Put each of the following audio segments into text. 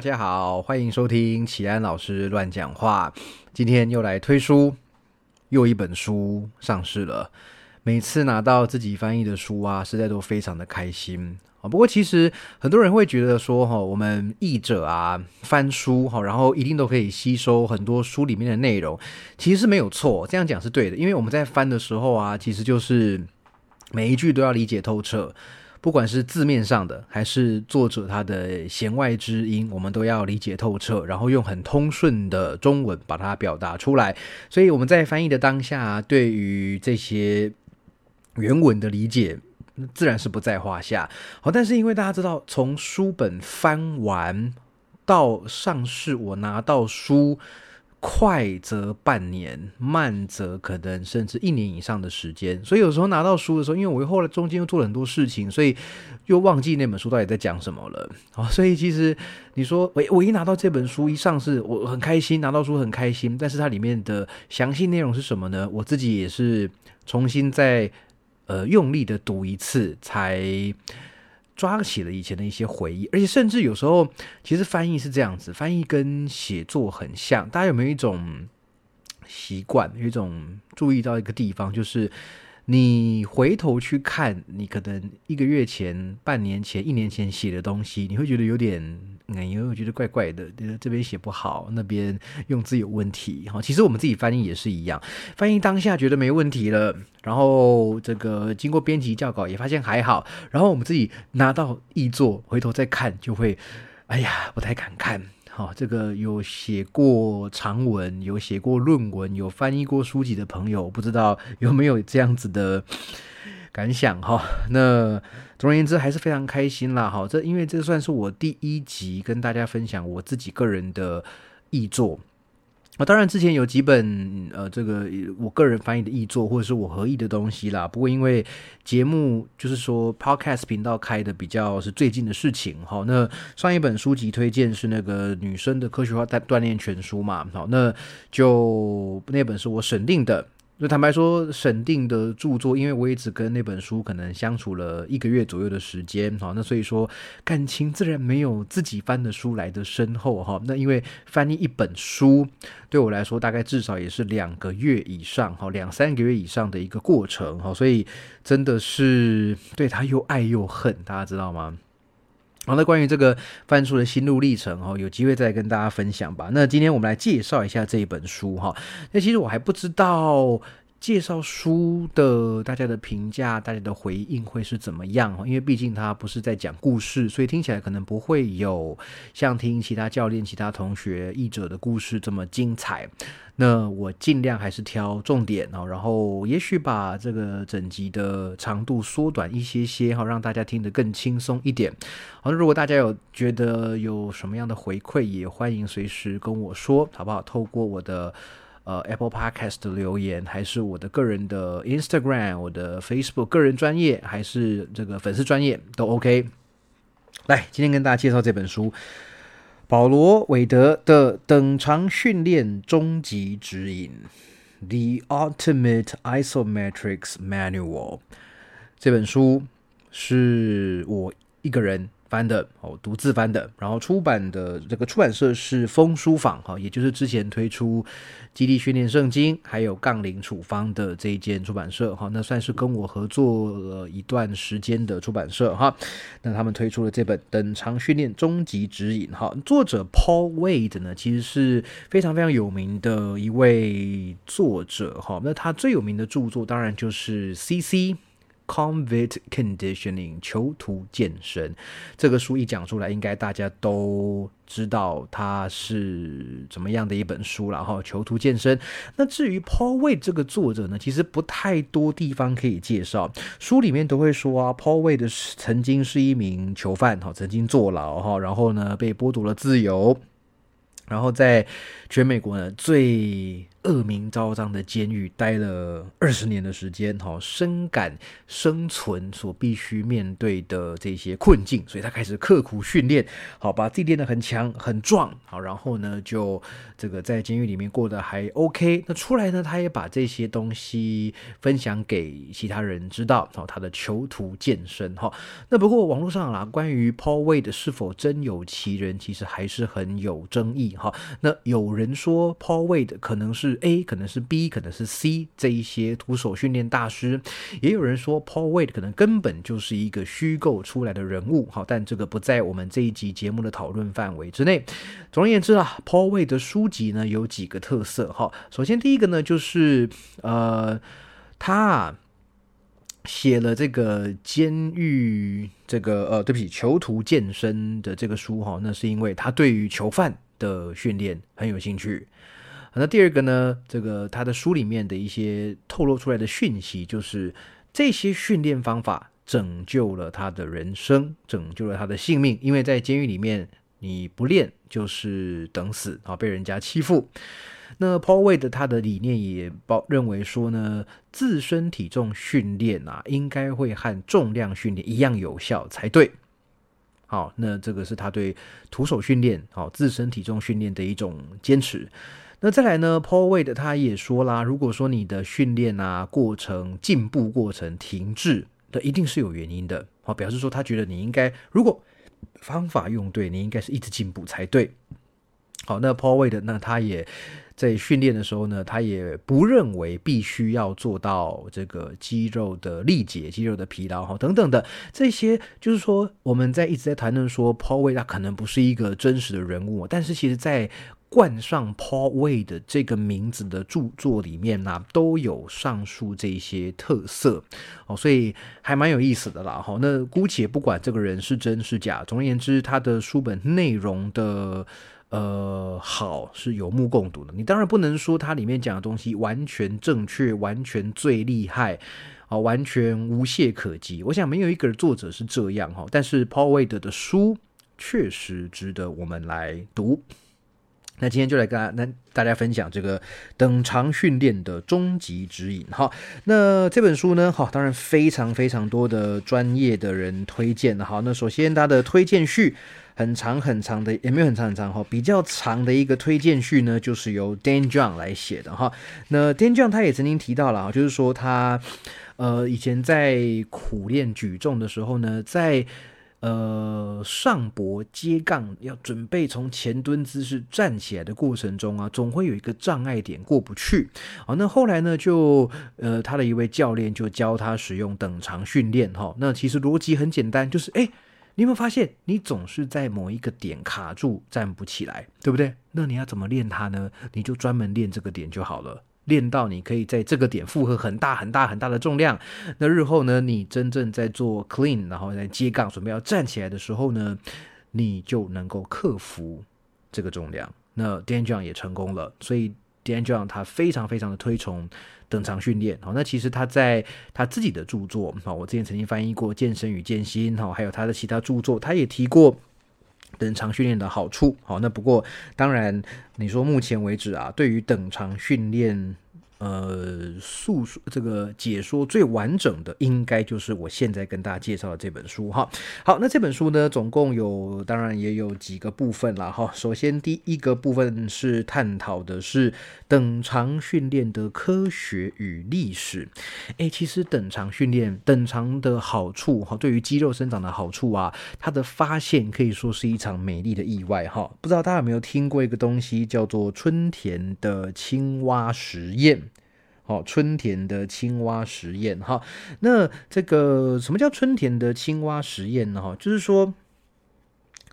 大家好，欢迎收听启安老师乱讲话。今天又来推书，又一本书上市了。每次拿到自己翻译的书啊，实在都非常的开心啊。不过其实很多人会觉得说，哈，我们译者啊翻书哈，然后一定都可以吸收很多书里面的内容，其实是没有错。这样讲是对的，因为我们在翻的时候啊，其实就是每一句都要理解透彻。不管是字面上的，还是作者他的弦外之音，我们都要理解透彻，然后用很通顺的中文把它表达出来。所以我们在翻译的当下，对于这些原文的理解，自然是不在话下。好，但是因为大家知道，从书本翻完到上市，我拿到书。快则半年，慢则可能甚至一年以上的时间。所以有时候拿到书的时候，因为我后来中间又做了很多事情，所以又忘记那本书到底在讲什么了。啊，所以其实你说，我我一拿到这本书一上市，我很开心，拿到书很开心。但是它里面的详细内容是什么呢？我自己也是重新再呃用力的读一次才。抓起了以前的一些回忆，而且甚至有时候，其实翻译是这样子，翻译跟写作很像。大家有没有一种习惯，有一种注意到一个地方，就是？你回头去看，你可能一个月前、半年前、一年前写的东西，你会觉得有点，哎，因为我觉得怪怪的，这边写不好，那边用字有问题。哈，其实我们自己翻译也是一样，翻译当下觉得没问题了，然后这个经过编辑校稿也发现还好，然后我们自己拿到译作，回头再看，就会，哎呀，不太敢看。哦，这个有写过长文、有写过论文、有翻译过书籍的朋友，不知道有没有这样子的感想哈？那总而言之，还是非常开心啦。好，这因为这算是我第一集跟大家分享我自己个人的译作。啊，当然之前有几本呃，这个我个人翻译的译作或者是我合译的东西啦。不过因为节目就是说 Podcast 频道开的比较是最近的事情，哈，那上一本书籍推荐是那个女生的科学化锻锻炼全书嘛，好，那就那本是我审定的。就坦白说，审定的著作，因为我也只跟那本书可能相处了一个月左右的时间，哈，那所以说感情自然没有自己翻的书来的深厚，哈。那因为翻译一本书对我来说，大概至少也是两个月以上，哈，两三个月以上的一个过程，哈，所以真的是对他又爱又恨，大家知道吗？好，那关于这个翻书的心路历程，哈，有机会再跟大家分享吧。那今天我们来介绍一下这一本书，哈。那其实我还不知道介绍书的大家的评价、大家的回应会是怎么样，因为毕竟它不是在讲故事，所以听起来可能不会有像听其他教练、其他同学译者的故事这么精彩。那我尽量还是挑重点哦，然后也许把这个整集的长度缩短一些些哈，让大家听得更轻松一点。好，如果大家有觉得有什么样的回馈，也欢迎随时跟我说，好不好？透过我的呃 Apple Podcast 的留言，还是我的个人的 Instagram、我的 Facebook 个人专业，还是这个粉丝专业都 OK。来，今天跟大家介绍这本书。保罗·韦德的等长训练终极指引，《The Ultimate Isometrics Manual》这本书是我一个人。翻的哦，独自翻的，然后出版的这个出版社是风书坊哈，也就是之前推出《基地训练圣经》还有《杠铃处方》的这一间出版社哈，那算是跟我合作了一段时间的出版社哈。那他们推出了这本《等长训练终极指引》哈，作者 Paul Wade 呢，其实是非常非常有名的一位作者哈。那他最有名的著作当然就是 CC。Convict Conditioning 囚徒健身这个书一讲出来，应该大家都知道它是怎么样的一本书了哈。囚徒健身。那至于 Paul Wade 这个作者呢，其实不太多地方可以介绍。书里面都会说啊，Paul Wade 曾经是一名囚犯哈，曾经坐牢哈，然后呢被剥夺了自由，然后在全美国呢最恶名昭彰的监狱待了二十年的时间，哈，深感生存所必须面对的这些困境，所以他开始刻苦训练，好，把自己练得很强很壮，好，然后呢，就这个在监狱里面过得还 OK。那出来呢，他也把这些东西分享给其他人知道，好，他的囚徒健身，哈。那不过网络上啦，关于 Paul Wade 是否真有其人，其实还是很有争议，哈。那有人说 Paul Wade 可能是。A 可能是 B，可能是 C，这一些徒手训练大师，也有人说 Paul Wade 可能根本就是一个虚构出来的人物，好，但这个不在我们这一集节目的讨论范围之内。总而言之啊，Paul Wade 的书籍呢有几个特色，哈，首先第一个呢就是呃，他写了这个监狱这个呃，对不起，囚徒健身的这个书，哈，那是因为他对于囚犯的训练很有兴趣。那第二个呢？这个他的书里面的一些透露出来的讯息，就是这些训练方法拯救了他的人生，拯救了他的性命。因为在监狱里面，你不练就是等死啊，被人家欺负。那 Paul Wade 他的理念也包认为说呢，自身体重训练啊，应该会和重量训练一样有效才对。好，那这个是他对徒手训练、好自身体重训练的一种坚持。那再来呢？Pawade，他也说啦，如果说你的训练啊过程进步过程停滞，那一定是有原因的。好，表示说他觉得你应该，如果方法用对，你应该是一直进步才对。好，那 Paul Wade 那他也在训练的时候呢，他也不认为必须要做到这个肌肉的力竭、肌肉的疲劳哈等等的这些，就是说我们在一直在谈论说 Paul Wade 他可能不是一个真实的人物，但是其实在冠上 Paul Wade 这个名字的著作里面呢，都有上述这些特色哦，所以还蛮有意思的啦。哈，那姑且不管这个人是真是假，总而言之，他的书本内容的呃好是有目共睹的。你当然不能说它里面讲的东西完全正确、完全最厉害啊，完全无懈可击。我想没有一个作者是这样哈，但是 Paul Wade 的书确实值得我们来读。那今天就来跟那大家分享这个等长训练的终极指引。哈，那这本书呢，哈，当然非常非常多的专业的人推荐哈。那首先它的推荐序很长很长的，也没有很长很长哈，比较长的一个推荐序呢，就是由 Dan John 来写的。哈，那 Dan John 他也曾经提到了啊，就是说他呃以前在苦练举重的时候呢，在呃，上膊接杠要准备从前蹲姿势站起来的过程中啊，总会有一个障碍点过不去。好，那后来呢，就呃，他的一位教练就教他使用等长训练。哈，那其实逻辑很简单，就是哎，你有没有发现，你总是在某一个点卡住站不起来，对不对？那你要怎么练它呢？你就专门练这个点就好了。练到你可以在这个点负荷很大很大很大的重量，那日后呢，你真正在做 clean，然后在接杠准备要站起来的时候呢，你就能够克服这个重量。那 Dan John 也成功了，所以 Dan John 他非常非常的推崇等长训练。好，那其实他在他自己的著作，好，我之前曾经翻译过《健身与健心》，好，还有他的其他著作，他也提过。等长训练的好处，好，那不过当然，你说目前为止啊，对于等长训练。呃，诉说这个解说最完整的，应该就是我现在跟大家介绍的这本书哈。好，那这本书呢，总共有，当然也有几个部分了哈。首先，第一个部分是探讨的是等长训练的科学与历史。诶，其实等长训练，等长的好处哈，对于肌肉生长的好处啊，它的发现可以说是一场美丽的意外哈。不知道大家有没有听过一个东西，叫做春田的青蛙实验。哦，春田的青蛙实验哈，那这个什么叫春田的青蛙实验呢？哈，就是说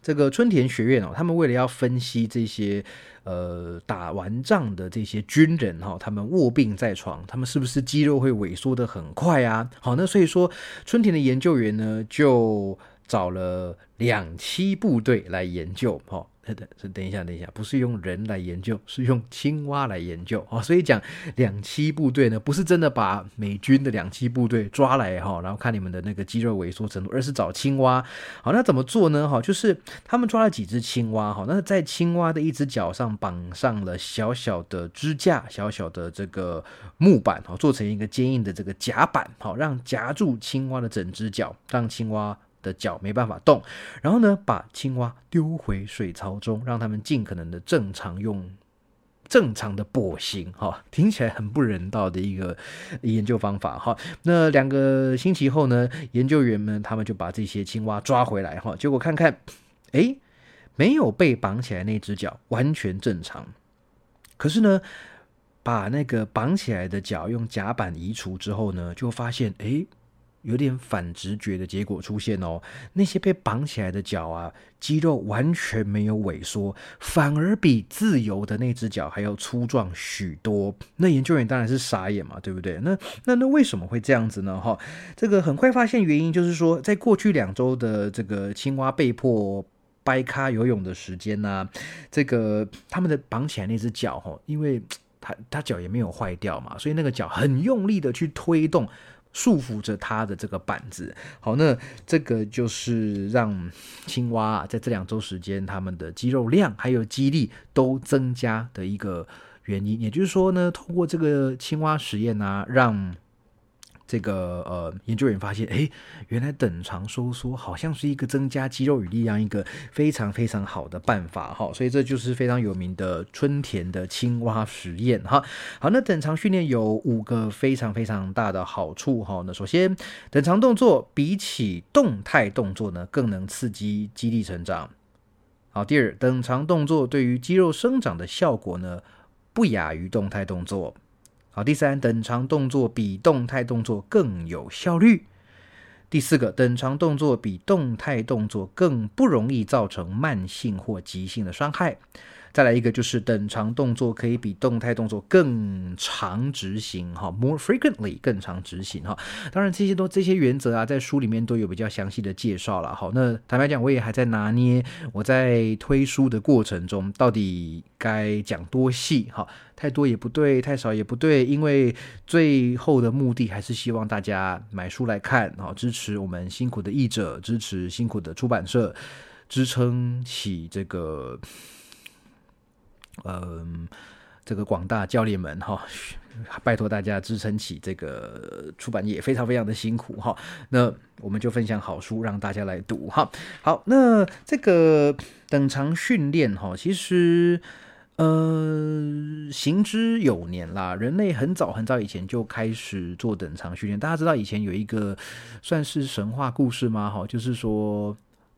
这个春田学院哦，他们为了要分析这些呃打完仗的这些军人哈，他们卧病在床，他们是不是肌肉会萎缩的很快啊？好，那所以说春田的研究员呢，就找了两栖部队来研究，哈。等，是等一下，等一下，不是用人来研究，是用青蛙来研究哦。所以讲两栖部队呢，不是真的把美军的两栖部队抓来哈，然后看你们的那个肌肉萎缩程度，而是找青蛙。好，那怎么做呢？哈，就是他们抓了几只青蛙，哈，那在青蛙的一只脚上绑上了小小的支架，小小的这个木板，哈，做成一个坚硬的这个夹板，好，让夹住青蛙的整只脚，让青蛙。的脚没办法动，然后呢，把青蛙丢回水槽中，让他们尽可能的正常用正常的跛行，哈，听起来很不人道的一个研究方法，哈。那两个星期后呢，研究员们他们就把这些青蛙抓回来，哈，结果看看，哎，没有被绑起来那只脚完全正常，可是呢，把那个绑起来的脚用夹板移除之后呢，就发现，哎。有点反直觉的结果出现哦，那些被绑起来的脚啊，肌肉完全没有萎缩，反而比自由的那只脚还要粗壮许多。那研究员当然是傻眼嘛，对不对？那那那为什么会这样子呢？哈，这个很快发现原因，就是说在过去两周的这个青蛙被迫掰咖游泳的时间呢，这个他们的绑起来那只脚哈，因为他他脚也没有坏掉嘛，所以那个脚很用力的去推动。束缚着它的这个板子，好，那这个就是让青蛙在这两周时间，它们的肌肉量还有肌力都增加的一个原因。也就是说呢，通过这个青蛙实验呢，让这个呃，研究员发现，哎，原来等长收缩好像是一个增加肌肉与力量一个非常非常好的办法哈，所以这就是非常有名的春田的青蛙实验哈。好，那等长训练有五个非常非常大的好处哈。那首先，等长动作比起动态动作呢，更能刺激肌力成长。好，第二，等长动作对于肌肉生长的效果呢，不亚于动态动作。好，第三，等长动作比动态动作更有效率。第四个，等长动作比动态动作更不容易造成慢性或急性的伤害。再来一个，就是等长动作可以比动态动作更长执行，哈，more frequently 更长执行，哈。当然，这些都这些原则啊，在书里面都有比较详细的介绍了，好。那坦白讲，我也还在拿捏，我在推书的过程中，到底该讲多细，哈，太多也不对，太少也不对，因为最后的目的还是希望大家买书来看，好，支持我们辛苦的译者，支持辛苦的出版社，支撑起这个。嗯，这个广大教练们哈，拜托大家支撑起这个出版业，非常非常的辛苦哈。那我们就分享好书让大家来读哈。好，那这个等长训练哈，其实呃行之有年啦，人类很早很早以前就开始做等长训练。大家知道以前有一个算是神话故事吗？哈，就是说。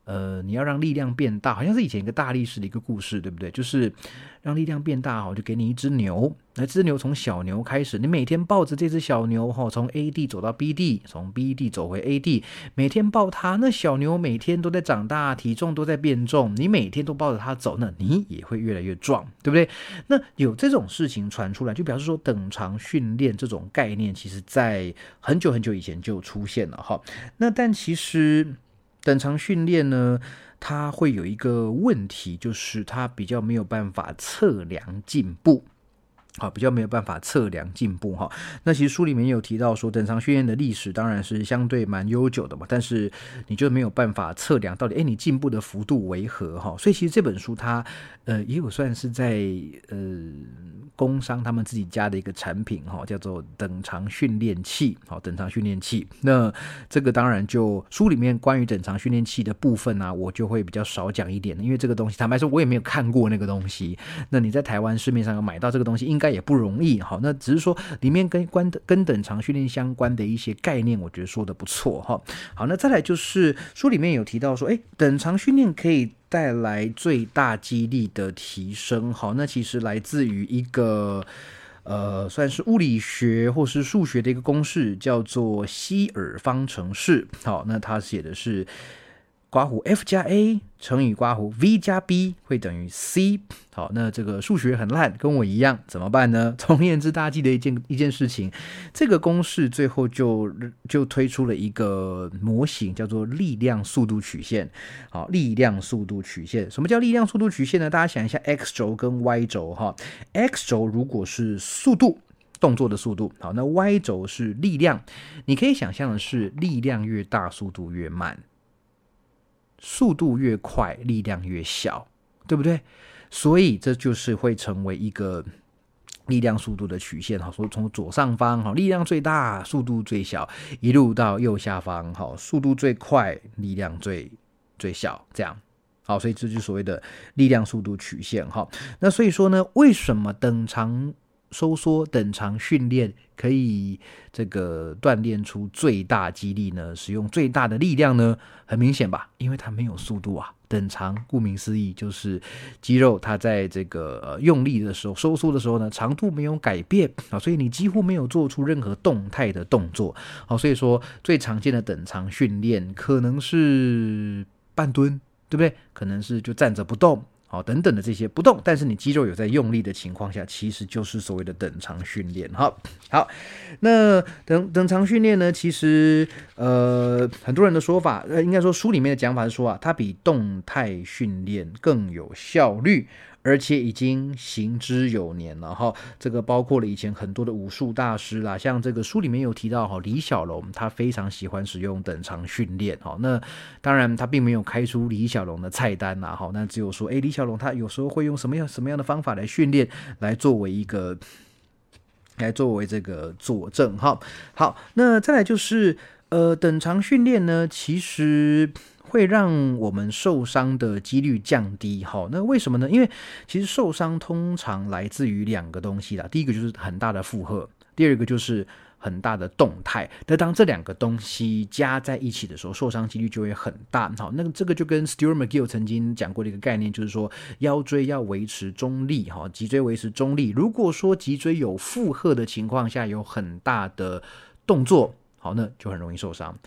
呃，你要让力量变大，好像是以前一个大力士的一个故事，对不对？就是让力量变大哈，就给你一只牛，那只牛从小牛开始，你每天抱着这只小牛哈，从 A 地走到 B 地，从 B 地走回 A 地，每天抱它，那小牛每天都在长大，体重都在变重，你每天都抱着它走，那你也会越来越壮，对不对？那有这种事情传出来，就表示说等长训练这种概念，其实在很久很久以前就出现了哈。那但其实。等长训练呢，它会有一个问题，就是它比较没有办法测量进步。好，比较没有办法测量进步哈。那其实书里面有提到说，等长训练的历史当然是相对蛮悠久的嘛，但是你就没有办法测量到底，哎，你进步的幅度为何哈？所以其实这本书它呃也有算是在呃工商他们自己家的一个产品哈，叫做等长训练器。好，等长训练器。那这个当然就书里面关于等长训练器的部分呢，我就会比较少讲一点，因为这个东西坦白说，我也没有看过那个东西。那你在台湾市面上有买到这个东西，应该。也不容易，好，那只是说里面跟关跟等长训练相关的一些概念，我觉得说的不错，哈，好，那再来就是书里面有提到说，哎，等长训练可以带来最大肌力的提升，好，那其实来自于一个呃，算是物理学或是数学的一个公式，叫做希尔方程式，好，那它写的是。刮弧 F 加 A 乘以刮弧 V 加 B 会等于 C。好，那这个数学很烂，跟我一样，怎么办呢？总而言之，大家记得一件一件事情，这个公式最后就就推出了一个模型，叫做力量速度曲线。好，力量速度曲线，什么叫力量速度曲线呢？大家想一下，X 轴跟 Y 轴哈，X 轴如果是速度。动作的速度，好，那 Y 轴是力量，你可以想象的是，力量越大，速度越慢。速度越快，力量越小，对不对？所以这就是会成为一个力量速度的曲线。好，说从左上方，哈，力量最大，速度最小，一路到右下方，哈，速度最快，力量最最小，这样。好，所以这就是所谓的力量速度曲线。哈，那所以说呢，为什么等长？收缩等长训练可以这个锻炼出最大肌力呢？使用最大的力量呢？很明显吧，因为它没有速度啊。等长顾名思义就是肌肉它在这个用力的时候收缩的时候呢，长度没有改变啊，所以你几乎没有做出任何动态的动作。好，所以说最常见的等长训练可能是半蹲，对不对？可能是就站着不动。好，等等的这些不动，但是你肌肉有在用力的情况下，其实就是所谓的等长训练。哈，好，那等等长训练呢？其实呃，很多人的说法，呃，应该说书里面的讲法是说啊，它比动态训练更有效率。而且已经行之有年了哈，这个包括了以前很多的武术大师啦，像这个书里面有提到哈，李小龙他非常喜欢使用等长训练哈。那当然他并没有开出李小龙的菜单呐哈，那只有说哎，李小龙他有时候会用什么样什么样的方法来训练，来作为一个来作为这个佐证哈。好，那再来就是呃，等长训练呢，其实。会让我们受伤的几率降低，好，那为什么呢？因为其实受伤通常来自于两个东西啦，第一个就是很大的负荷，第二个就是很大的动态。那当这两个东西加在一起的时候，受伤几率就会很大。好，那这个就跟 Stuart McGill 曾经讲过的一个概念，就是说腰椎要维持中立，哈，脊椎维持中立。如果说脊椎有负荷的情况下，有很大的动作，好，那就很容易受伤。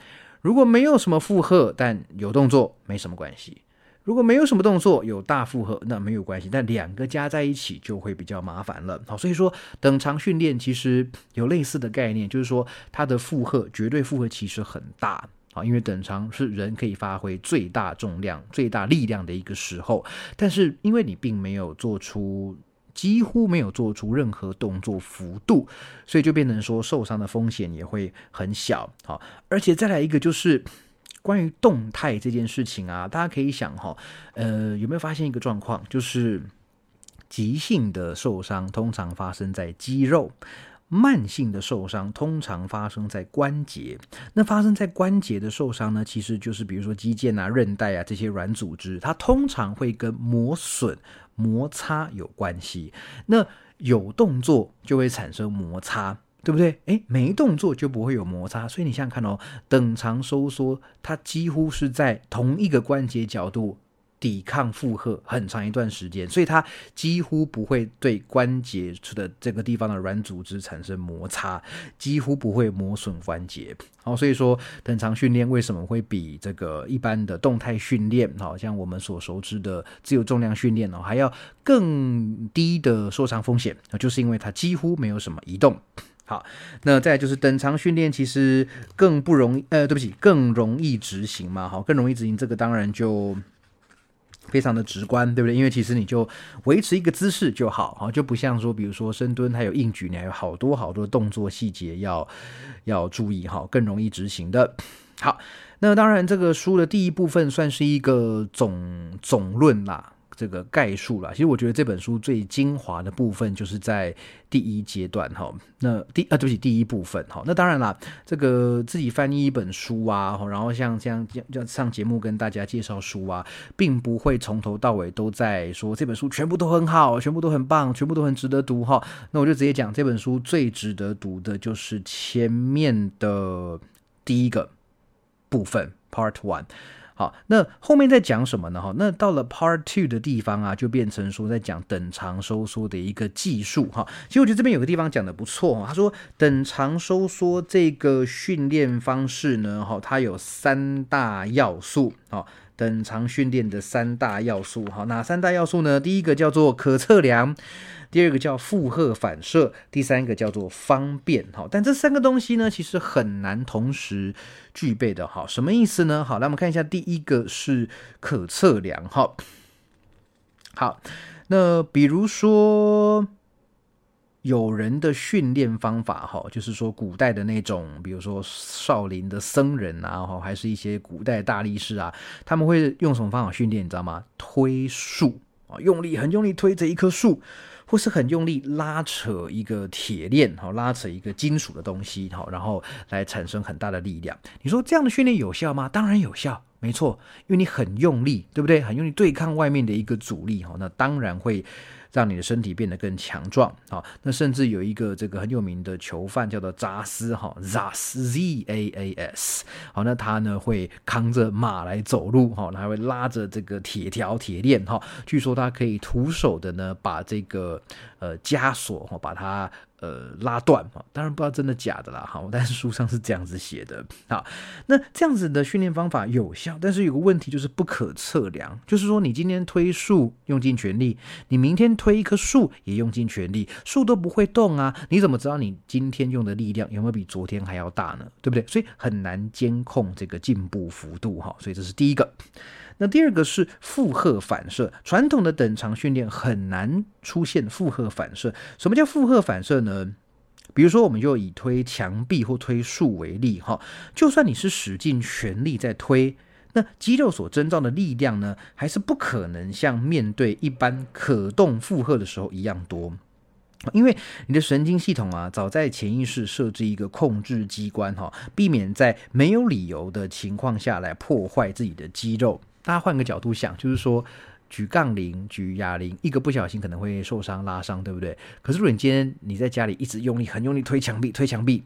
如果没有什么负荷，但有动作，没什么关系；如果没有什么动作，有大负荷，那没有关系。但两个加在一起就会比较麻烦了。好，所以说等长训练其实有类似的概念，就是说它的负荷绝对负荷其实很大啊，因为等长是人可以发挥最大重量、最大力量的一个时候，但是因为你并没有做出。几乎没有做出任何动作幅度，所以就变成说受伤的风险也会很小。好，而且再来一个就是关于动态这件事情啊，大家可以想哈，呃，有没有发现一个状况，就是急性的受伤通常发生在肌肉。慢性的受伤通常发生在关节，那发生在关节的受伤呢，其实就是比如说肌腱啊、韧带啊这些软组织，它通常会跟磨损、摩擦有关系。那有动作就会产生摩擦，对不对？诶，没动作就不会有摩擦，所以你想想看哦，等长收缩，它几乎是在同一个关节角度。抵抗负荷很长一段时间，所以它几乎不会对关节处的这个地方的软组织产生摩擦，几乎不会磨损关节。好，所以说等长训练为什么会比这个一般的动态训练，好像我们所熟知的自由重量训练哦，还要更低的受伤风险，就是因为它几乎没有什么移动。好，那再就是等长训练其实更不容易，呃，对不起，更容易执行嘛。好，更容易执行，这个当然就。非常的直观，对不对？因为其实你就维持一个姿势就好，哈，就不像说，比如说深蹲还有硬举，你还有好多好多动作细节要要注意，哈，更容易执行的。好，那当然这个书的第一部分算是一个总总论啦。这个概述了，其实我觉得这本书最精华的部分就是在第一阶段哈。那第啊，对不起，第一部分哈。那当然啦，这个自己翻译一本书啊，然后像这样这上节目跟大家介绍书啊，并不会从头到尾都在说这本书全部都很好，全部都很棒，全部都很值得读哈。那我就直接讲这本书最值得读的就是前面的第一个部分，Part One。好，那后面在讲什么呢？哈，那到了 Part Two 的地方啊，就变成说在讲等长收缩的一个技术。哈，其实我觉得这边有个地方讲的不错哈。他说，等长收缩这个训练方式呢，哈，它有三大要素。好，等长训练的三大要素。好，哪三大要素呢？第一个叫做可测量。第二个叫负荷反射，第三个叫做方便，好，但这三个东西呢，其实很难同时具备的，好，什么意思呢？好，来我们看一下，第一个是可测量，哈，好，那比如说有人的训练方法，哈，就是说古代的那种，比如说少林的僧人啊，哈，还是一些古代大力士啊，他们会用什么方法训练？你知道吗？推树啊，用力很用力推着一棵树。或是很用力拉扯一个铁链，哈，拉扯一个金属的东西，哈，然后来产生很大的力量。你说这样的训练有效吗？当然有效，没错，因为你很用力，对不对？很用力对抗外面的一个阻力，哈，那当然会。让你的身体变得更强壮好，那甚至有一个这个很有名的囚犯叫做扎斯哈，Zas Z A A S。好，那他呢会扛着马来走路哈，还会拉着这个铁条铁链哈。据说他可以徒手的呢把这个呃枷锁哈把它。呃，拉断哈，当然不知道真的假的啦哈，但是书上是这样子写的。好，那这样子的训练方法有效，但是有个问题就是不可测量，就是说你今天推树用尽全力，你明天推一棵树也用尽全力，树都不会动啊，你怎么知道你今天用的力量有没有比昨天还要大呢？对不对？所以很难监控这个进步幅度哈，所以这是第一个。那第二个是负荷反射，传统的等长训练很难出现负荷反射。什么叫负荷反射呢？比如说，我们就以推墙壁或推树为例，哈，就算你是使尽全力在推，那肌肉所征召的力量呢，还是不可能像面对一般可动负荷的时候一样多，因为你的神经系统啊，早在潜意识设置一个控制机关，哈，避免在没有理由的情况下来破坏自己的肌肉。大家换个角度想，就是说举杠铃、举哑铃，一个不小心可能会受伤、拉伤，对不对？可是如果你今天你在家里一直用力、很用力推墙壁、推墙壁，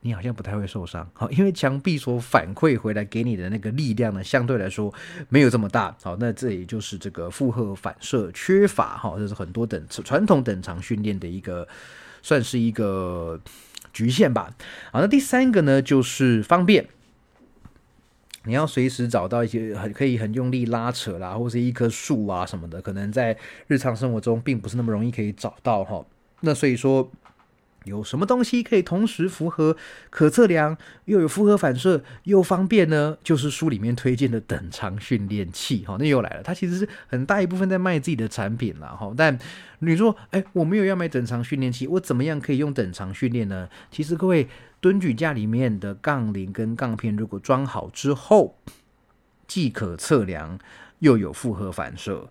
你好像不太会受伤，好，因为墙壁所反馈回来给你的那个力量呢，相对来说没有这么大，好，那这也就是这个负荷反射缺乏，哈，这是很多等传统等长训练的一个算是一个局限吧。好，那第三个呢，就是方便。你要随时找到一些很可以很用力拉扯啦，或是一棵树啊什么的，可能在日常生活中并不是那么容易可以找到哈。那所以说，有什么东西可以同时符合可测量，又有负荷反射，又方便呢？就是书里面推荐的等长训练器哈。那又来了，它其实是很大一部分在卖自己的产品了哈。但你说，哎，我没有要买等长训练器，我怎么样可以用等长训练呢？其实各位。蹲举架里面的杠铃跟杠片，如果装好之后，既可测量，又有复合反射。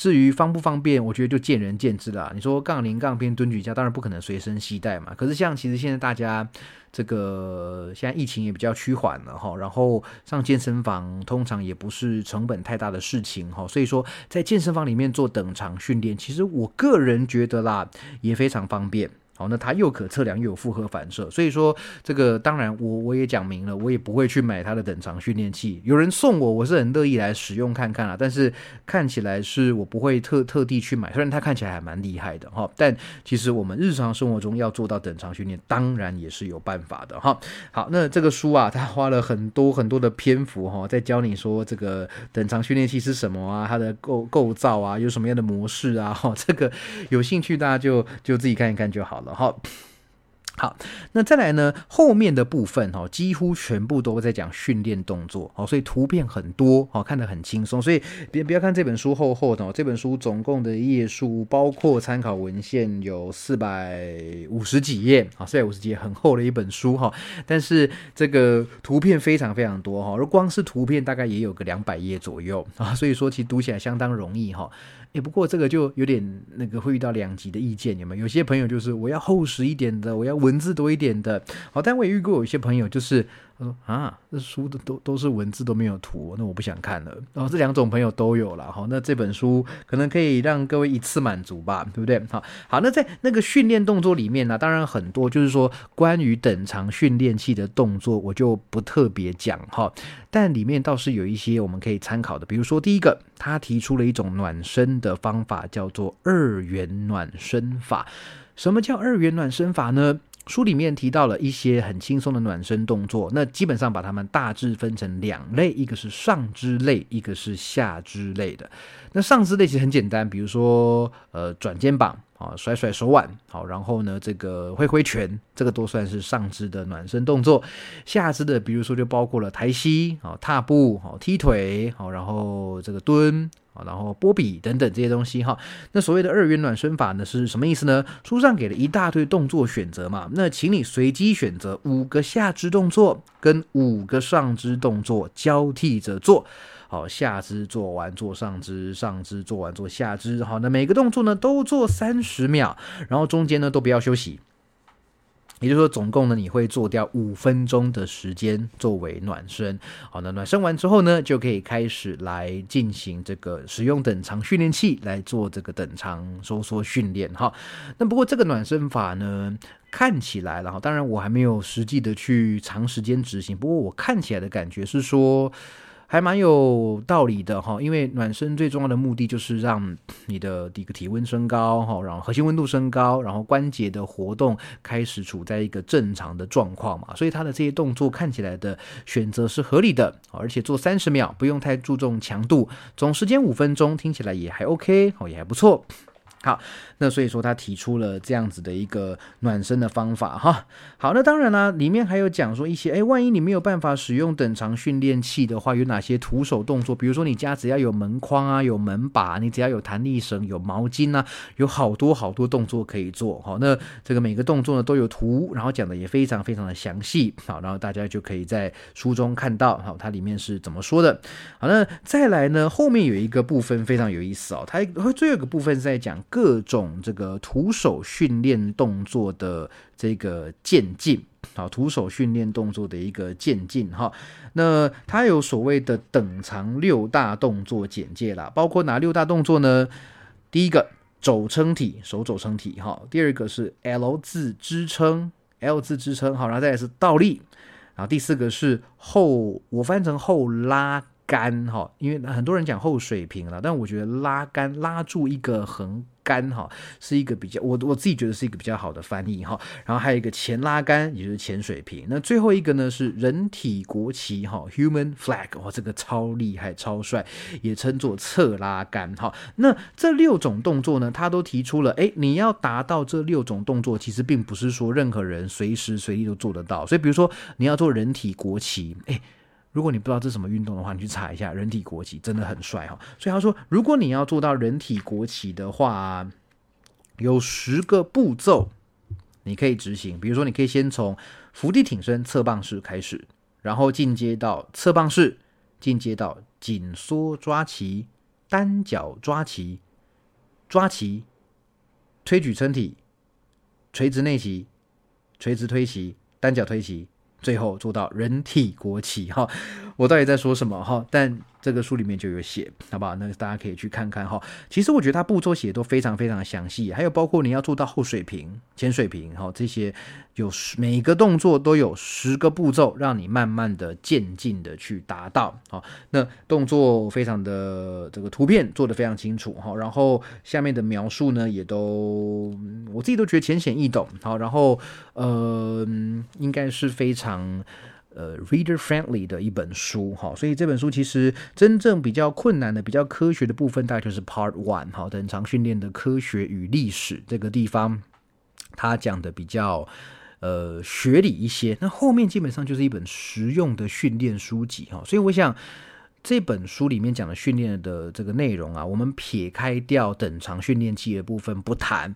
至于方不方便，我觉得就见仁见智啦。你说杠铃、杠片、蹲举架，当然不可能随身携带嘛。可是像其实现在大家这个现在疫情也比较趋缓了哈，然后上健身房通常也不是成本太大的事情哈，所以说在健身房里面做等长训练，其实我个人觉得啦，也非常方便。好，那它又可测量又有负荷反射，所以说这个当然我我也讲明了，我也不会去买它的等长训练器。有人送我，我是很乐意来使用看看啊。但是看起来是我不会特特地去买，虽然它看起来还蛮厉害的哈。但其实我们日常生活中要做到等长训练，当然也是有办法的哈。好，那这个书啊，它花了很多很多的篇幅哈，在教你说这个等长训练器是什么啊，它的构构造啊，有什么样的模式啊哈。这个有兴趣大家就就自己看一看就好了。好。好，那再来呢？后面的部分哈，几乎全部都在讲训练动作，好，所以图片很多，好，看得很轻松。所以别不要看这本书厚厚的哦，这本书总共的页数，包括参考文献有四百五十几页，啊，四百五十几页很厚的一本书哈。但是这个图片非常非常多哈，而光是图片大概也有个两百页左右啊，所以说其实读起来相当容易哈。哎，不过这个就有点那个会遇到两极的意见，有没有？有些朋友就是我要厚实一点的，我要文字多一点的。好，但我也遇过有些朋友就是。他说啊，这书的都都是文字都没有图，那我不想看了。然后这两种朋友都有了哈，那这本书可能可以让各位一次满足吧，对不对？好，好，那在那个训练动作里面呢，当然很多就是说关于等长训练器的动作，我就不特别讲哈。但里面倒是有一些我们可以参考的，比如说第一个，他提出了一种暖身的方法，叫做二元暖身法。什么叫二元暖身法呢？书里面提到了一些很轻松的暖身动作，那基本上把它们大致分成两类，一个是上肢类，一个是下肢类的。那上肢类其实很简单，比如说呃转肩膀啊，甩甩手腕，好，然后呢这个挥挥拳，这个都算是上肢的暖身动作。下肢的，比如说就包括了抬膝啊、踏步、好踢腿、好，然后这个蹲。然后波比等等这些东西哈，那所谓的二元暖身法呢是什么意思呢？书上给了一大堆动作选择嘛，那请你随机选择五个下肢动作跟五个上肢动作交替着做，好，下肢做完做上肢，上肢做完做下肢，好，那每个动作呢都做三十秒，然后中间呢都不要休息。也就是说，总共呢，你会做掉五分钟的时间作为暖身。好，那暖身完之后呢，就可以开始来进行这个使用等长训练器来做这个等长收缩训练。哈，那不过这个暖身法呢，看起来然后，当然我还没有实际的去长时间执行。不过我看起来的感觉是说。还蛮有道理的哈，因为暖身最重要的目的就是让你的一个体温升高哈，然后核心温度升高，然后关节的活动开始处在一个正常的状况嘛，所以它的这些动作看起来的选择是合理的，而且做三十秒，不用太注重强度，总时间五分钟，听起来也还 OK 哦，也还不错。好，那所以说他提出了这样子的一个暖身的方法哈。好，那当然啦，里面还有讲说一些，哎，万一你没有办法使用等长训练器的话，有哪些徒手动作？比如说你家只要有门框啊，有门把，你只要有弹力绳、有毛巾啊，有好多好多动作可以做。好，那这个每个动作呢都有图，然后讲的也非常非常的详细。好，然后大家就可以在书中看到，好，它里面是怎么说的。好，那再来呢，后面有一个部分非常有意思哦，它最后一个部分是在讲。各种这个徒手训练动作的这个渐进，啊，徒手训练动作的一个渐进哈。那它有所谓的等长六大动作简介啦，包括哪六大动作呢？第一个肘撑体，手肘撑体哈。第二个是 L 字支撑，L 字支撑好，然后再来是倒立，然后第四个是后，我翻成后拉。杆哈，因为很多人讲后水平了，但我觉得拉杆拉住一个横杆哈，是一个比较我我自己觉得是一个比较好的翻译哈。然后还有一个前拉杆，也就是前水平。那最后一个呢是人体国旗哈，human flag，哇，这个超厉害超帅，也称作侧拉杆哈。那这六种动作呢，他都提出了，哎，你要达到这六种动作，其实并不是说任何人随时随地都做得到。所以比如说你要做人体国旗，哎。如果你不知道这是什么运动的话，你去查一下人体国旗，真的很帅哈。所以他说，如果你要做到人体国旗的话，有十个步骤你可以执行。比如说，你可以先从伏地挺身侧棒式开始，然后进阶到侧棒式，进阶到紧缩抓旗、单脚抓旗、抓旗、推举撑体、垂直内旗、垂直推旗、单脚推旗。最后做到人体国旗哈，我到底在说什么哈？但这个书里面就有写，好不好？那大家可以去看看哈。其实我觉得它步骤写都非常非常详细，还有包括你要做到后水平、前水平哈，这些有每个动作都有十个步骤，让你慢慢的渐进的去达到。好，那动作非常的这个图片做的非常清楚哈，然后下面的描述呢也都我自己都觉得浅显易懂。好，然后呃，应该是非常。呃，reader friendly 的一本书哈，所以这本书其实真正比较困难的、比较科学的部分，大概就是 Part One 哈，等长训练的科学与历史这个地方，他讲的比较呃学理一些。那后面基本上就是一本实用的训练书籍哈，所以我想这本书里面讲的训练的这个内容啊，我们撇开掉等长训练器的部分不谈。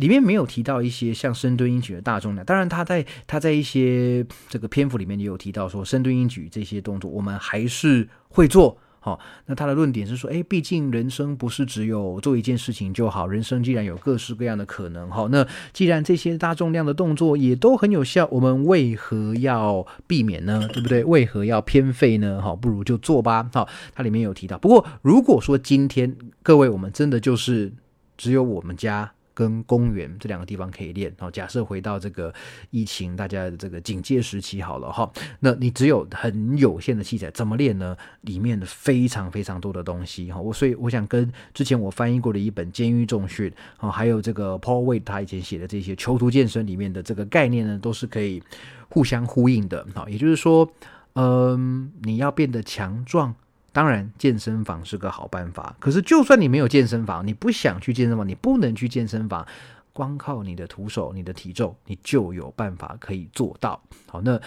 里面没有提到一些像深蹲、硬举的大重量，当然他在他在一些这个篇幅里面也有提到说深蹲、硬举这些动作我们还是会做。好，那他的论点是说，哎，毕竟人生不是只有做一件事情就好，人生既然有各式各样的可能，好，那既然这些大重量的动作也都很有效，我们为何要避免呢？对不对？为何要偏废呢？好，不如就做吧。好，它里面有提到。不过如果说今天各位我们真的就是只有我们家。跟公园这两个地方可以练。好，假设回到这个疫情大家的这个警戒时期好了哈，那你只有很有限的器材，怎么练呢？里面的非常非常多的东西哈。我所以我想跟之前我翻译过的一本《监狱重训》啊，还有这个 Paul Wade 他以前写的这些囚徒健身里面的这个概念呢，都是可以互相呼应的。好，也就是说，嗯，你要变得强壮。当然，健身房是个好办法。可是，就算你没有健身房，你不想去健身房，你不能去健身房，光靠你的徒手、你的体重，你就有办法可以做到。好，那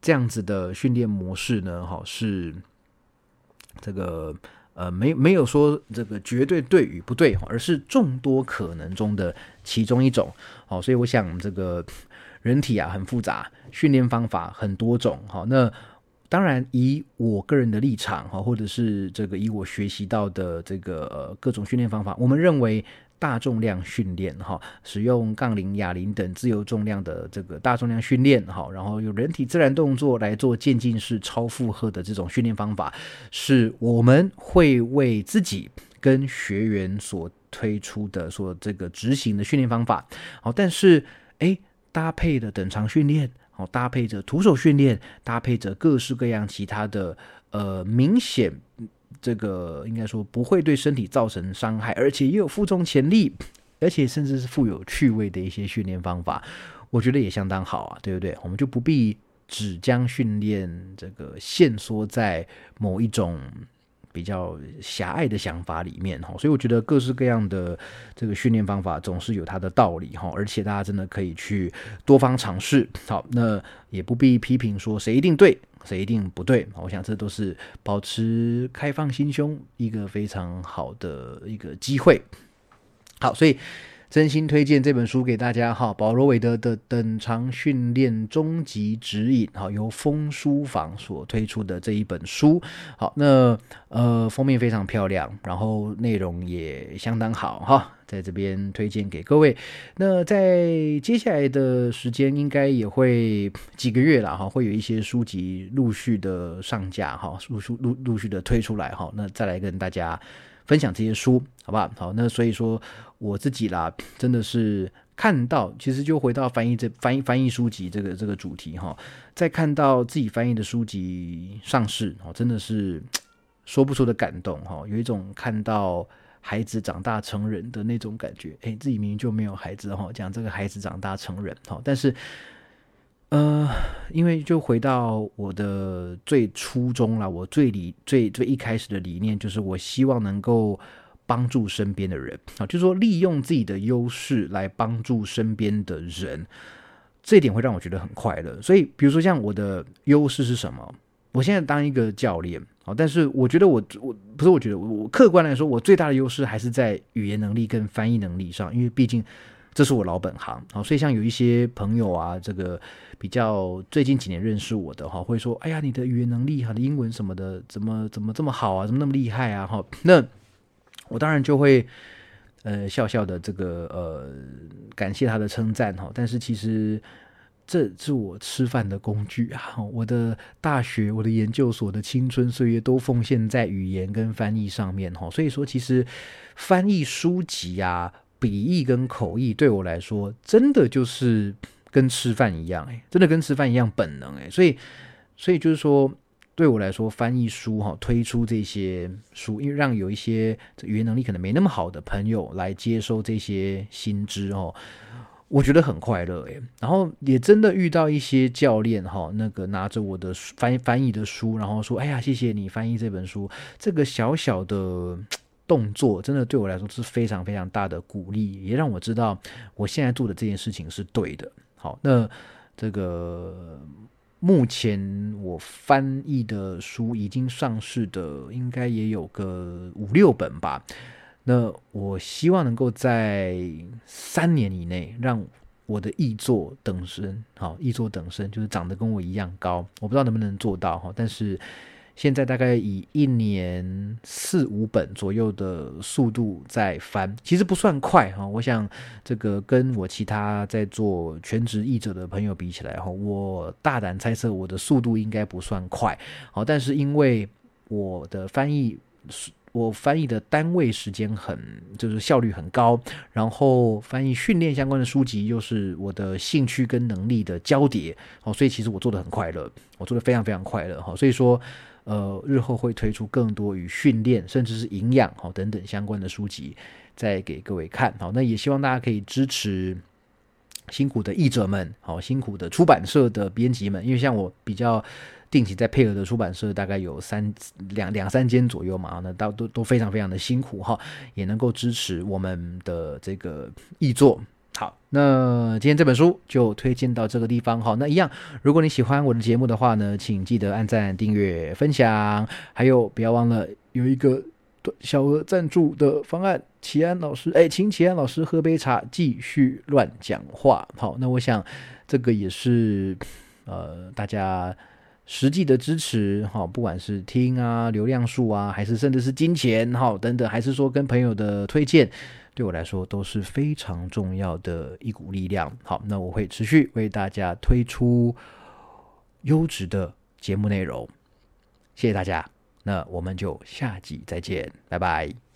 这样子的训练模式呢？哈，是这个呃，没没有说这个绝对对与不对，而是众多可能中的其中一种。好，所以我想，这个人体啊很复杂，训练方法很多种。好，那。当然，以我个人的立场哈，或者是这个以我学习到的这个各种训练方法，我们认为大重量训练哈，使用杠铃、哑铃等自由重量的这个大重量训练哈，然后用人体自然动作来做渐进式超负荷的这种训练方法，是我们会为自己跟学员所推出的、所这个执行的训练方法。好，但是哎，搭配的等长训练。哦，搭配着徒手训练，搭配着各式各样其他的，呃，明显这个应该说不会对身体造成伤害，而且也有负重潜力，而且甚至是富有趣味的一些训练方法，我觉得也相当好啊，对不对？我们就不必只将训练这个限缩在某一种。比较狭隘的想法里面哈，所以我觉得各式各样的这个训练方法总是有它的道理哈，而且大家真的可以去多方尝试。好，那也不必批评说谁一定对，谁一定不对。我想这都是保持开放心胸一个非常好的一个机会。好，所以。真心推荐这本书给大家哈，保罗·韦德的《等长训练终极指引》哈，由风书房所推出的这一本书。好，那呃封面非常漂亮，然后内容也相当好哈，在这边推荐给各位。那在接下来的时间，应该也会几个月了哈，会有一些书籍陆续的上架哈，陆续陆陆续的推出来哈，那再来跟大家。分享这些书，好不好？好，那所以说我自己啦，真的是看到，其实就回到翻译这翻译翻译书籍这个这个主题哈，在看到自己翻译的书籍上市哦，真的是说不出的感动哈，有一种看到孩子长大成人的那种感觉，诶，自己明明就没有孩子哈，讲这个孩子长大成人哈，但是。呃，因为就回到我的最初衷了，我最理最最一开始的理念就是，我希望能够帮助身边的人啊，就是说利用自己的优势来帮助身边的人，这一点会让我觉得很快乐。所以，比如说像我的优势是什么？我现在当一个教练啊，但是我觉得我我不是，我觉得我客观来说，我最大的优势还是在语言能力跟翻译能力上，因为毕竟。这是我老本行，好，所以像有一些朋友啊，这个比较最近几年认识我的哈，会说，哎呀，你的语言能力哈，的英文什么的，怎么怎么这么好啊，怎么那么厉害啊？哈，那我当然就会呃笑笑的这个呃感谢他的称赞哈，但是其实这是我吃饭的工具啊，我的大学、我的研究所的青春岁月都奉献在语言跟翻译上面哈，所以说其实翻译书籍啊。笔译跟口译对我来说，真的就是跟吃饭一样，哎，真的跟吃饭一样本能，哎，所以，所以就是说，对我来说，翻译书哈，推出这些书，因为让有一些语言能力可能没那么好的朋友来接收这些新知哦，我觉得很快乐，哎，然后也真的遇到一些教练哈，那个拿着我的翻翻译的书，然后说，哎呀，谢谢你翻译这本书，这个小小的。动作真的对我来说是非常非常大的鼓励，也让我知道我现在做的这件事情是对的。好，那这个目前我翻译的书已经上市的，应该也有个五六本吧。那我希望能够在三年以内让我的译作等身，好，译作等身就是长得跟我一样高。我不知道能不能做到哈，但是。现在大概以一年四五本左右的速度在翻，其实不算快哈。我想这个跟我其他在做全职译者的朋友比起来哈，我大胆猜测我的速度应该不算快。好，但是因为我的翻译，我翻译的单位时间很就是效率很高，然后翻译训练相关的书籍又是我的兴趣跟能力的交叠，哦，所以其实我做的很快乐，我做的非常非常快乐哈，所以说呃日后会推出更多与训练甚至是营养哈等等相关的书籍，再给各位看好，那也希望大家可以支持。辛苦的译者们，好辛苦的出版社的编辑们，因为像我比较定期在配合的出版社，大概有三两两三间左右嘛，那都都都非常非常的辛苦哈，也能够支持我们的这个译作。好，那今天这本书就推荐到这个地方哈。那一样，如果你喜欢我的节目的话呢，请记得按赞、订阅、分享，还有不要忘了有一个。小额赞助的方案，齐安老师，哎，请齐安老师喝杯茶，继续乱讲话。好，那我想这个也是呃大家实际的支持，哈，不管是听啊、流量数啊，还是甚至是金钱，哈，等等，还是说跟朋友的推荐，对我来说都是非常重要的一股力量。好，那我会持续为大家推出优质的节目内容，谢谢大家。那我们就下集再见，拜拜。